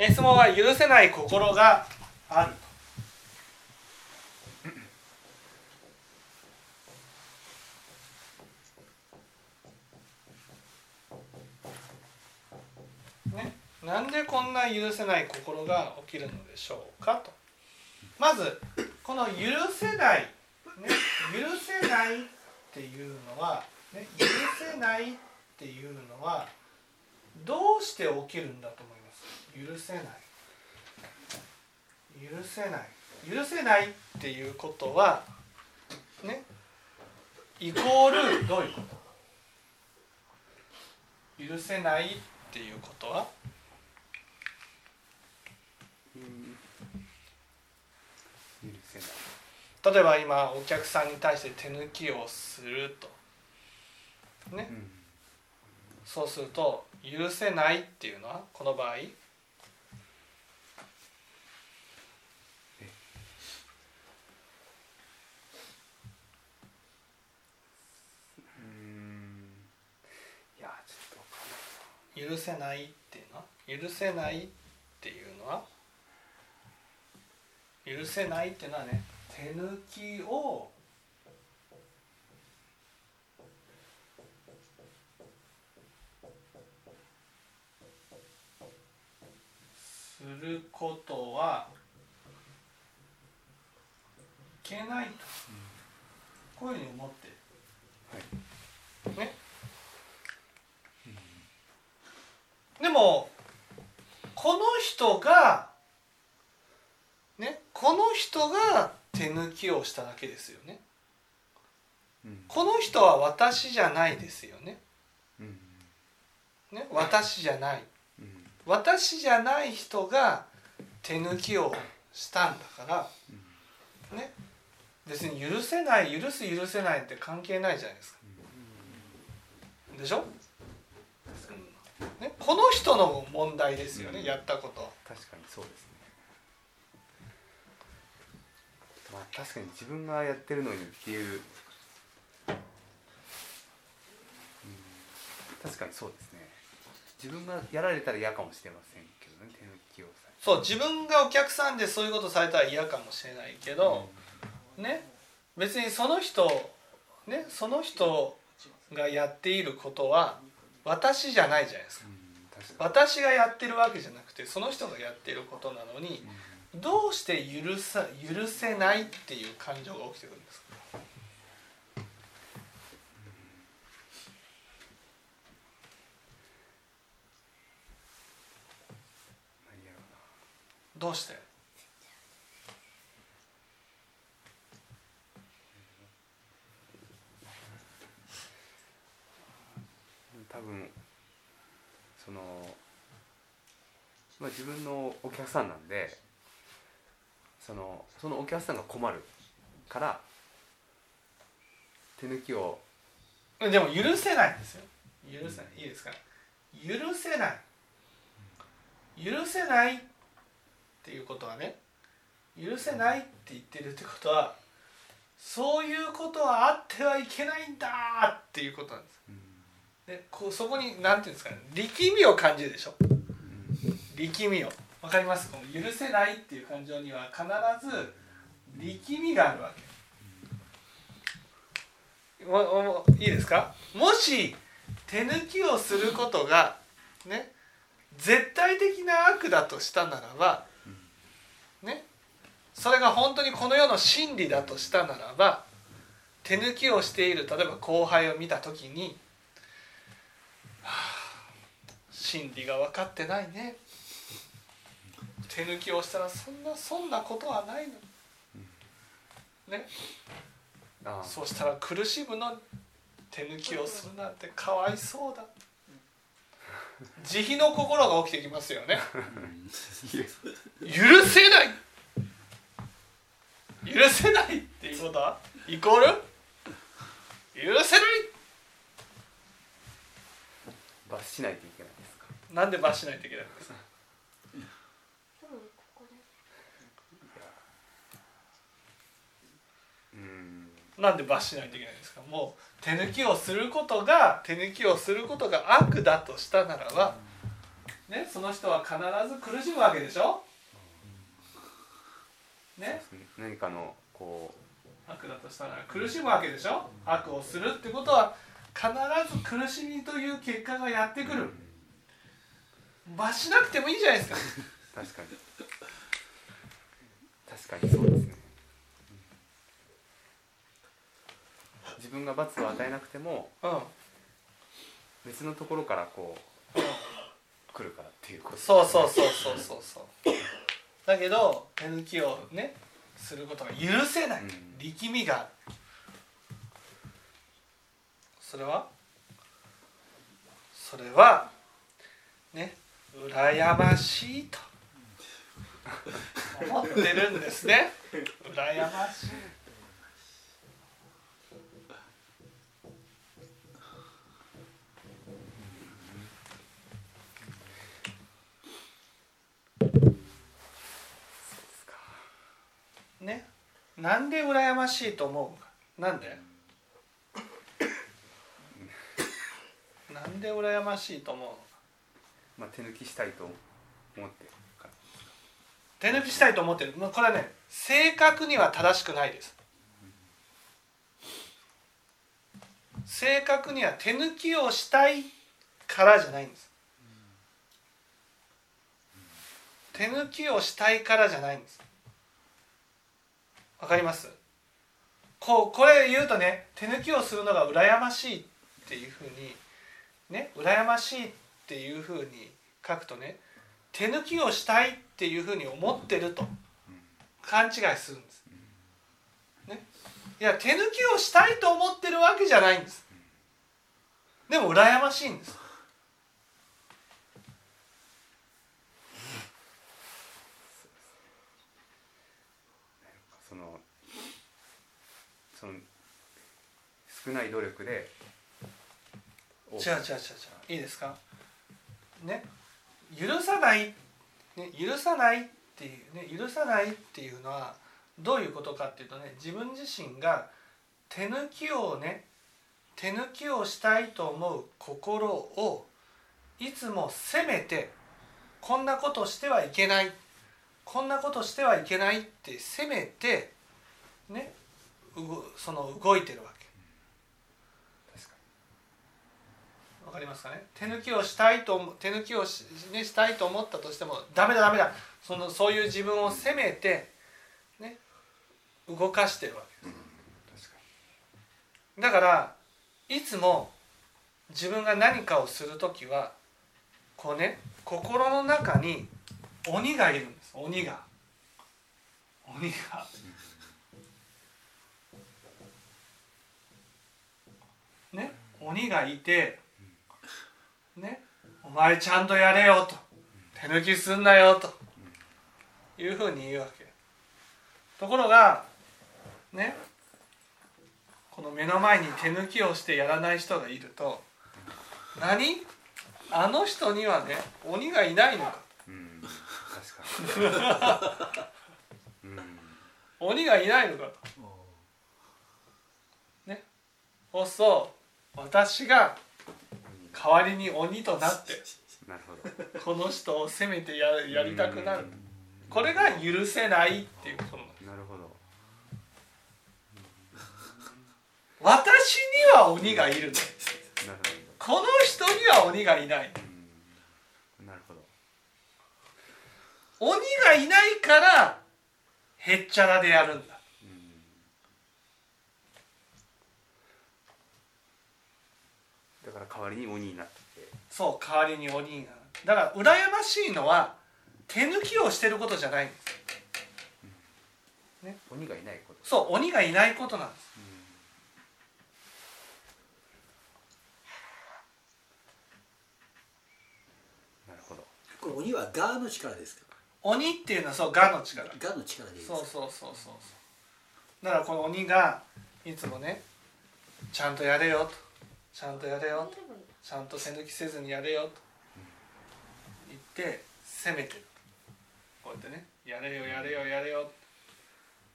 質問は許せない心がある。ね、なんでこんな許せない心が起きるのでしょうかと。まずこの許せない、ね、許せないっていうのは、ね、許せないっていうのはどうして起きるんだと思います？許せない。許せない。許せないっていうことはねイコールどういうこと？許せないっていうことは？許せない例えば今お客さんに対して手抜きをすると。ね、うん。そうすると許せないっていうのは？この場合うんいやちょっとわかんない許せないっていうのは許せないっていうのは？許せないっていうのはね手抜きをすることはいけないと。こういうふうに思って。はい。ね？でもこの人がねこの人が手抜きをしただけですよね。うん。この人は私じゃないですよね。うん。ね私じゃない。うん。私じゃない人が手抜きをしたんだからね。別に許せない許す許せないって関係ないじゃないですか。でしょ、ね、この人の問題ですよね、うん。やったこと。確かにそうですね。まあ確かに自分がやってるのにっていう、うん、確かにそうですね。自分がやられたら嫌かもしれませんけどね手抜きをさそう自分がお客さんでそういうことされたら嫌かもしれないけど、ね別にその人ねその人がやっていることは私じゃないじゃないですか。か私がやってるわけじゃなくてその人がやっていることなのにに、どうして許さ許せないっていう感情が起きてくるんですか？どうして？多分そのまあ自分のお客さんなんでそのそのお客さんが困るから手抜きをでも許せないんですよ。許せない。いいですか？許せない。許せないっていうことはね許せないって言ってるってことはそういうことはあってはいけないんだっていうことなんですでこうそこに何ていうんですかね力みを感じるでしょ。力みを。わかります？この許せないっていう感情には必ず力みがあるわけ。もいいですか？もし手抜きをすることがね絶対的な悪だとしたならばねそれが本当にこの世の真理だとしたならば手抜きをしている例えば後輩を見た時に「真理が分かってないね」手抜きをしたらそんなそんなことはないのね。そうしたら苦しむの手抜きをするなんてかわいそうだ。慈悲の心が起きてきますよね。許せない。許せないっていうことは？イコール？許せない罰しないといけないですか？なんで罰しないといけないんですか？うん。なんで罰しないといけないんですか？もう手抜きをすることが手抜きをすることが悪だとしたならばね、その人は必ず苦しむわけでしょ？ね？何かのこ悪だとしたら苦しむわけでしょ？悪をするってことは必ず苦しみという結果がやってくう、る。罰しなくてもいいじゃないですか。確かに。確かにそうですね、自分が罰を与えなくてもうん。別のところからこう来るからっていうこと。そうそうそうそうそうそう。だけど手抜きをねすることが許せない。うん。力みがあるそれは？それはね羨ましいと思ってるんですね。羨ましい。ね。なんで羨ましいと思うか。なんで？なんで羨ましいと思う。まあ手抜きしたいと思って手抜きしたいと思ってる。まあこれはね正確には正しくないです。正確には手抜きをしたいからじゃないんです。手抜きをしたいからじゃないんです。わかります？こうこれ言うとね手抜きをするのが羨ましいっていうふうにね羨ましいっていうふうに書くとね手抜きをしたいっていうふうに思ってると勘違いするんです。ね、いや手抜きをしたいと思ってるわけじゃないんです。でも羨ましいんです。そのその少ない努力で違う違う違う違う。いいですか？ね？許さない、ね、許さないっていうね？許さないっていうのはどういうことかっていうとね自分自身が手抜きをね手抜きをしたいと思う心をいつも責めてこんなことしてはいけないこんなことしてはいけないって責めてね？その動いてるわけ。確かわかりますかね？手抜きをしたいと思手抜きをし,、ね、したいと思ったとしてもダメだダメだ。そのそういう自分を責めてね動かしてるわけに確かだからいつも自分が何かをする時はこうね心の中に鬼がいるんです。鬼が。鬼が。ね鬼がいてね。お前ちゃんとやれよと。手抜きすんなよと。いうふうに言うわけ。ところがね。この目の前に手抜きをしてやらない人がいると何？あの人にはね鬼がいないのかにうん確かに。うん。鬼がいないのかと。ね。そうそう。私が代わりに鬼となってなるほど。この人を責めてややりたくなる。これが許せないっていうことなんです。なるほど。私には鬼がいるの。この人には鬼がいない。なるほど。鬼がいないからへっちゃらでやるんだうんだから代わりに鬼になってて。そう代わりに鬼が。だから羨ましいのは手抜きをしてることじゃないんです。鬼がいないこと。そう鬼がいないことなんです。なるほど。これ鬼はガーの力ですか？鬼っていうのはそう我の力。ガの力でいいですか？そうそうそうそうそう。だからこの鬼がいつもねちゃんとやれよとちゃんとやれよ。とちゃんと手抜きせずにやれよ。と言って責めて。るこうやってね。やれよやれよやれよ。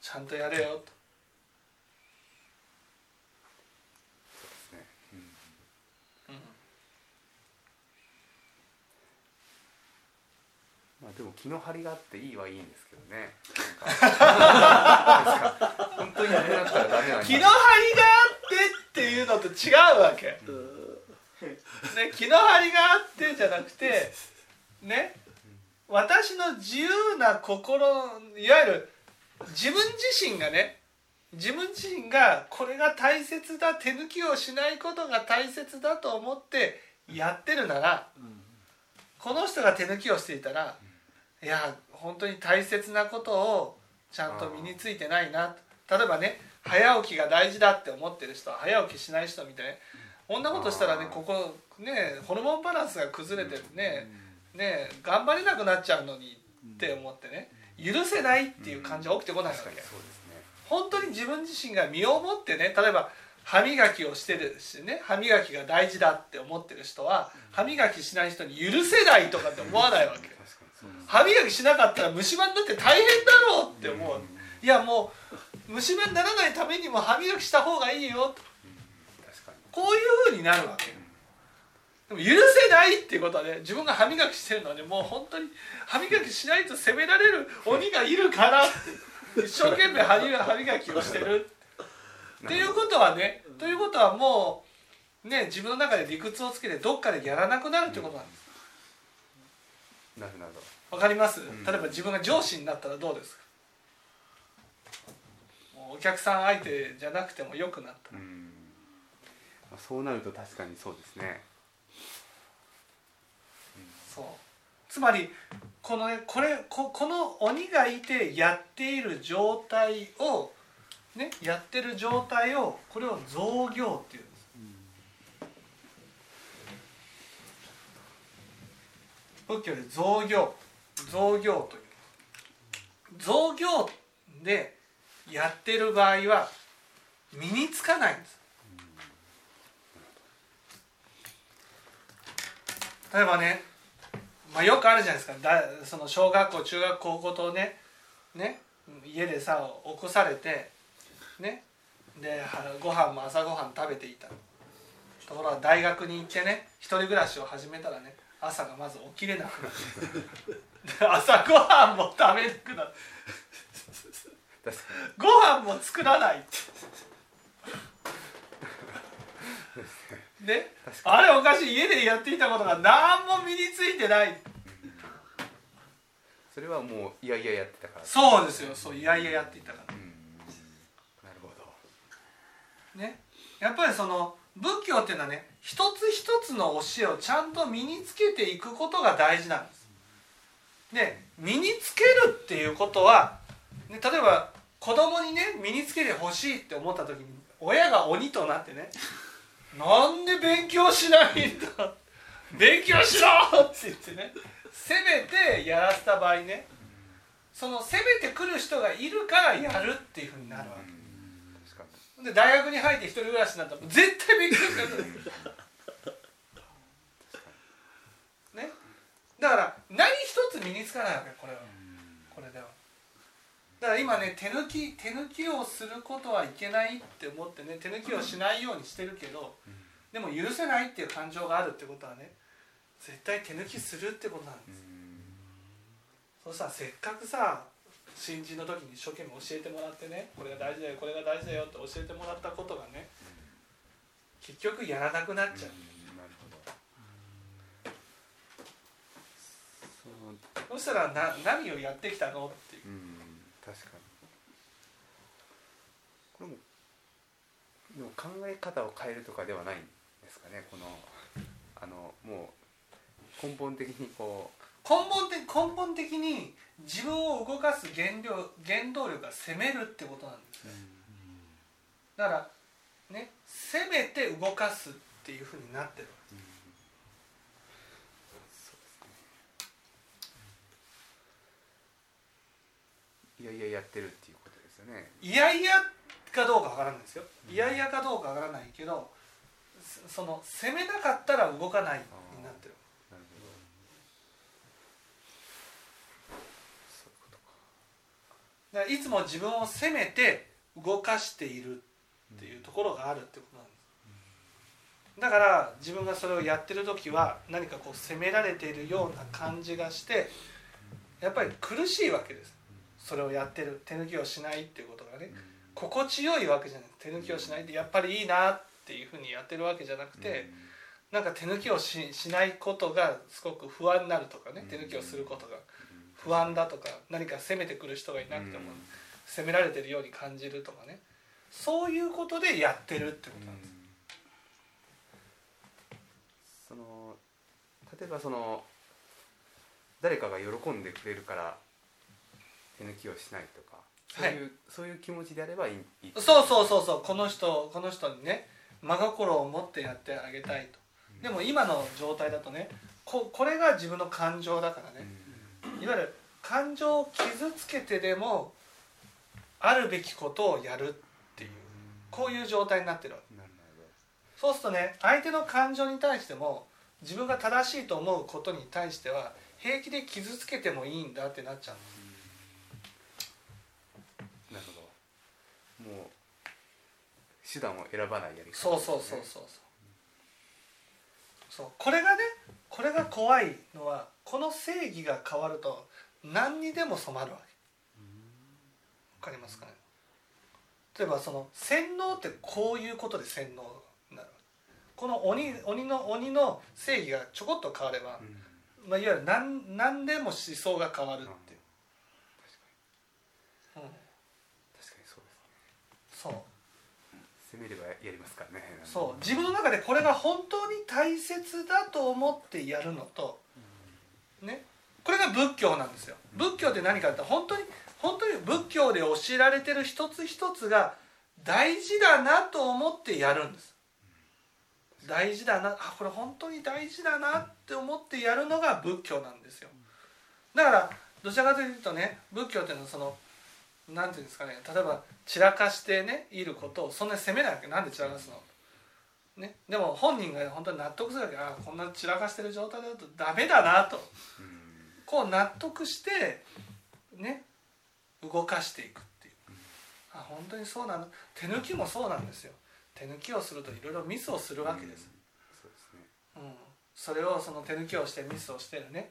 ちゃんとやれよ。とですね。うん。うん。あでも気の張りがあっていいはいいんですけどね。本当になくなったらダメなんだ。気の張りがいうのと違うわけ、ね、気の張りがあってじゃなくてね私の自由な心いわゆる自分自身がね自分自身がこれが大切だ手抜きをしないことが大切だと思ってやってるならこの人が手抜きをしていたらいや本当に大切なことをちゃんと身についてないな。例えばね早起きが大事だって思ってる人は早起きしない人みたい。なこんなことしたらねここねホルモンバランスが崩れてねね頑張れなくなっちゃうのにって思ってね許せないっていう感じは起きてこないわけ。本当に自分自身が身をもってね例えば歯磨きをしてるしね歯磨きが大事だって思ってる人は歯磨きしない人に許せないとかって思わないわけ。歯磨きしなかったら虫歯になって大変だろうって思う。いやもう虫歯にならないためにも歯磨きした方がいいよ。こういうふうになるわけでも許せないっていうことはね自分が歯磨きしてるのはねもう本当に歯磨きしないと責められる鬼がいるから 一生懸命歯磨きをしてる。っていうことはねということはもうね自分の中で理屈をつけてどっかでやらなくなるってことなんです。なるなるわかります？ん。例えば自分が上司になったらどうですか？お客さん相手じゃなくてもよくなった。うん。まあそうなると確かにそうですね。そう。つまりこのねこれここの鬼がいてやっている状態をねやってる状態をこれを造業っていうんです。仏教で造業。造業という。造業でやってる場合は身につかないんです。例えばね、まあ、よくあるじゃないですか。だその小学校中学高校とねね家でさ起こされてねでご飯も朝ごはん食べていた。ところが大学に行ってね一人暮らしを始めたらね朝がまず起きれなくなる。で朝ごはんも食べなくなる。確かご飯も作らないね？確かあれおかしい。家でやっていたことが何も身についてない。にそれはもういやいややってたから。そうですよ。そういやいややっていたから。うん。なるほど。ね？やっぱりその仏教っていうのはね一つ一つの教えをちゃんと身につけていくことが大事なんです。で身につけるっていうことは、ね、例えば子供にね身につけてほしいって思った時に親が鬼となってね「なんで勉強しないんだ勉強しろ!」って言ってね責めてやらせた場合ねその責めてくる人がいるからやるっていうふうになるわけ。で大学に入って一人暮らしになったら絶対勉強する。ね。だから何一つ身につかないわけこれはだから今ね手抜き手抜きをすることはいけないって思ってね手抜きをしないようにしてるけどでも許せないっていう感情があるってことはね絶対手抜きするってことなんです。そうさせっかくさ新人の時に一生懸命教えてもらってねこれが大事だよこれが大事だよって教えてもらったことがね結局やらなくなっちゃう。そしたらな何をやってきたのっていう。うん確かに。これもでも考え方を変えるとかではないんですかねこのあのもう根本的にこ根本的根本的に自分を動かす原料原動力が攻めるってことなんですねだからね攻めて動かすっていうふうになってるいやいややってるっていうことですよね。いやいやかどうかわからないですよ。いやいやかどうかわからないけどそその攻めなかったら動かないになってる。だからいつも自分を責めて動かしているっていうところがあるってことなんです。だから自分がそれをやってる時は何かこう責められているような感じがしてやっぱり苦しいわけですそれをやってる。手抜きをしないっていうことがね心地よいわけじゃない。手抜きをしない。ってやっぱりいいなっていうふうにやってるわけじゃなくて、なんか手抜きをししないことがすごく不安になるとかね手抜きをすることが不安だとか何か責めてくる人がいなくても責められてるように感じるとかね。そういうことでやってるってことなんです。その例えばその誰かが喜んでくれるから手抜きをしないとかそういう、はそういう気持ちであればいいいいそうそうそうそう。この人この人にね真心を持ってやってあげたいと。でも今の状態だとねここれが自分の感情だからね。いわゆる感情を傷つけてでもあるべきことをやるっていうこういう状態になってるわけ。そうするとね相手の感情に対しても自分が正しいと思うことに対しては平気で傷つけてもいいんだってなっちゃうほどなるほどもう手段を選ばないやり方そうそうそうそうそう。そうこれがねこれが怖いのはこの正義が変わると何にでも染まるわけ。わかりますかね？例えばその洗脳ってこういうことで洗脳になるこの鬼鬼の鬼の正義がちょこっと変われば、うん。まあ、いわゆる何何でも思想が変わるっていう、うん、確かにそうですそう攻めればやりますからね。そう。自分の中でこれが本当に大切だと思ってやるのとね。これが仏教なんですよ。仏教って何かって本当に本当に仏教で教えられてる一つ一つが大事だなと思ってやるんです。大事だな。あこれ本当に大事だなって思ってやるのが仏教なんですよ。だからどちらかというとね仏教っていうのはそのなんていうんですかね例えば散らかしてねいることをそんなに責めないわけ。なんで散らかすの？ね、でも本人が本当に納得するわけ。あこんな散らかしてる状態だとダメだなと。うんこう納得してね動かしていくっていう。あ本当にそうなの手抜きもそうなんですよ。手抜きをするといろいろミスをするわけです、そうね。うん、それをその手抜きをしてミスをしてるね。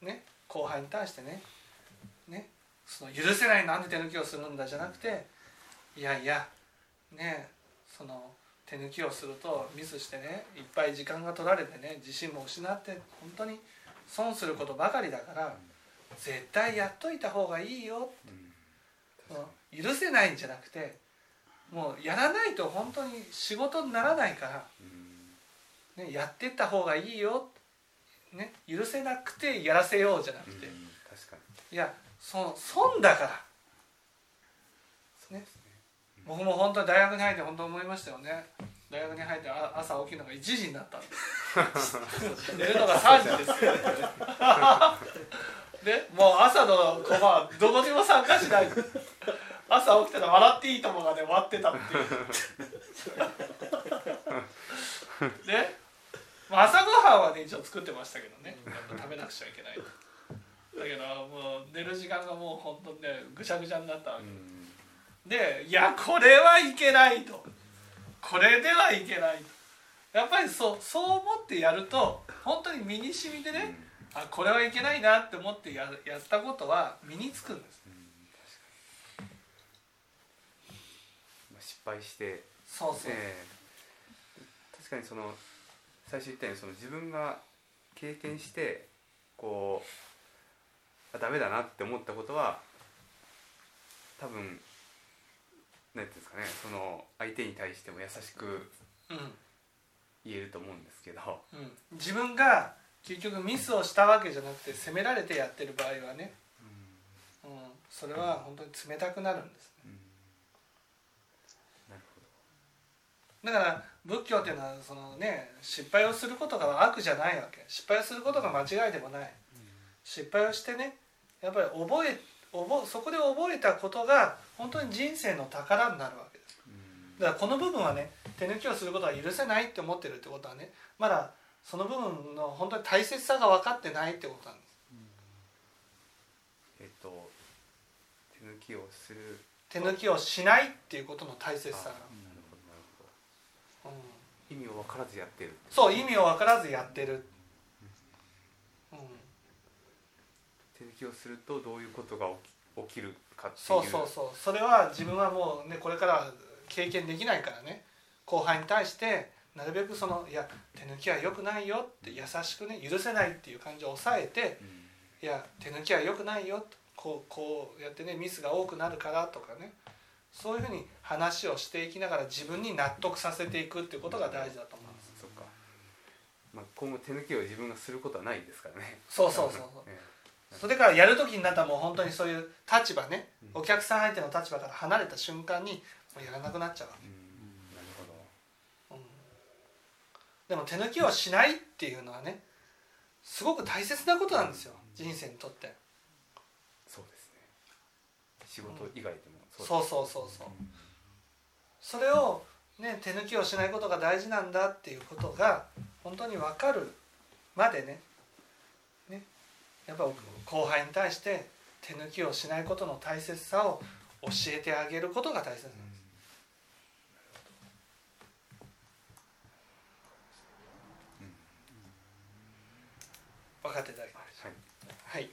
ね。後輩に対してね。ねその許せないなんで手抜きをするんだじゃなくていやいやねその手抜きをするとミスしてねいっぱい時間が取られてね自信も失って本当に損することばかりだから絶対やっといた方がいいようんうん許せないんじゃなくてもうやらないと本当に仕事にならないからうんね、やってった方がいいよ、ね、許せなくてやらせようじゃなくて、うん確かに。いやそ損だから。ね。僕も本当に大学に入って本当思いましたよね。大学に入ってあ朝起きるのが1時になったんで。す 寝るのが3時です。よでもう朝のコマはどこにも参加しない。朝起きたら「笑っていいとも」がね終わってたっていう。で、まあ、朝ごはんはね一応作ってましたけどね。やっぱ食べなくちゃいけないだけどもう寝る時間がもう本当にねぐちゃぐちゃになったわけ。うん。でいやこれはいけないと。これではいけないと。やっぱりそうそう思ってやると本当に身に染みてね、あこれはいけないなって思ってややったことは身につくんです。うんまあ失敗して。そうそう、ええ。確かにその最初言ったようにその自分が経験してこうあダメだなって思ったことは多分なんていうんですかねその相手に対しても優しくうん。言えると思うんですけど、うん、自分が結局ミスをしたわけじゃなくて責められてやってる場合はね、うん、それは本当に冷たくなるんですうん。だから仏教っていうのはそのね失敗をすることが悪じゃないわけ。失敗をすることが間違いでもない。失敗をしてねやっぱり覚え覚そこで覚えたことが本当に人生の宝になるわけです。だからこの部分はね手抜きをすることは許せないって思ってるってことはねまだその部分の本当に大切さが分かってないってことなんです。えっと手抜きをする。手抜きをしないっていうことの大切さが、あなるほどなるほど。うん、意味を分からずやってるそう意味を分からずやってる、うん、手抜抜きをするとどういうことが起き起きるかっていうそうそうそう。それは自分はもうねこれからは経験できないからね。後輩に対してなるべくそのいや手抜きは良くないよって優しくね許せないっていう感じを抑えてうん。いや手抜きは良くないよこうこうやってねミスが多くなるからとかね。そういうふうに話をしていきながら自分に納得させていくっていうことが大事だと思うんですそっか、まあ、今後手抜きを自分がすることはないですからね。そうそうそうそう。えそれからやる時になったらもう本当にそういう立場ね。うん。お客さん相手の立場から離れた瞬間にもうやらなくなっちゃうわ。えうん。なるほど。け、うん。でも手抜きをしないっていうのはねすごく大切なことなんですよ。人生にとって。そうですね。仕事以外でもそうそうそうそうそれをね手抜きをしないことが大事なんだっていうことが本当に分かるまでねねやっぱ後輩に対して手抜きをしないことの大切さを教えてあげることが大切なんです。分かっていただきましはい。たはい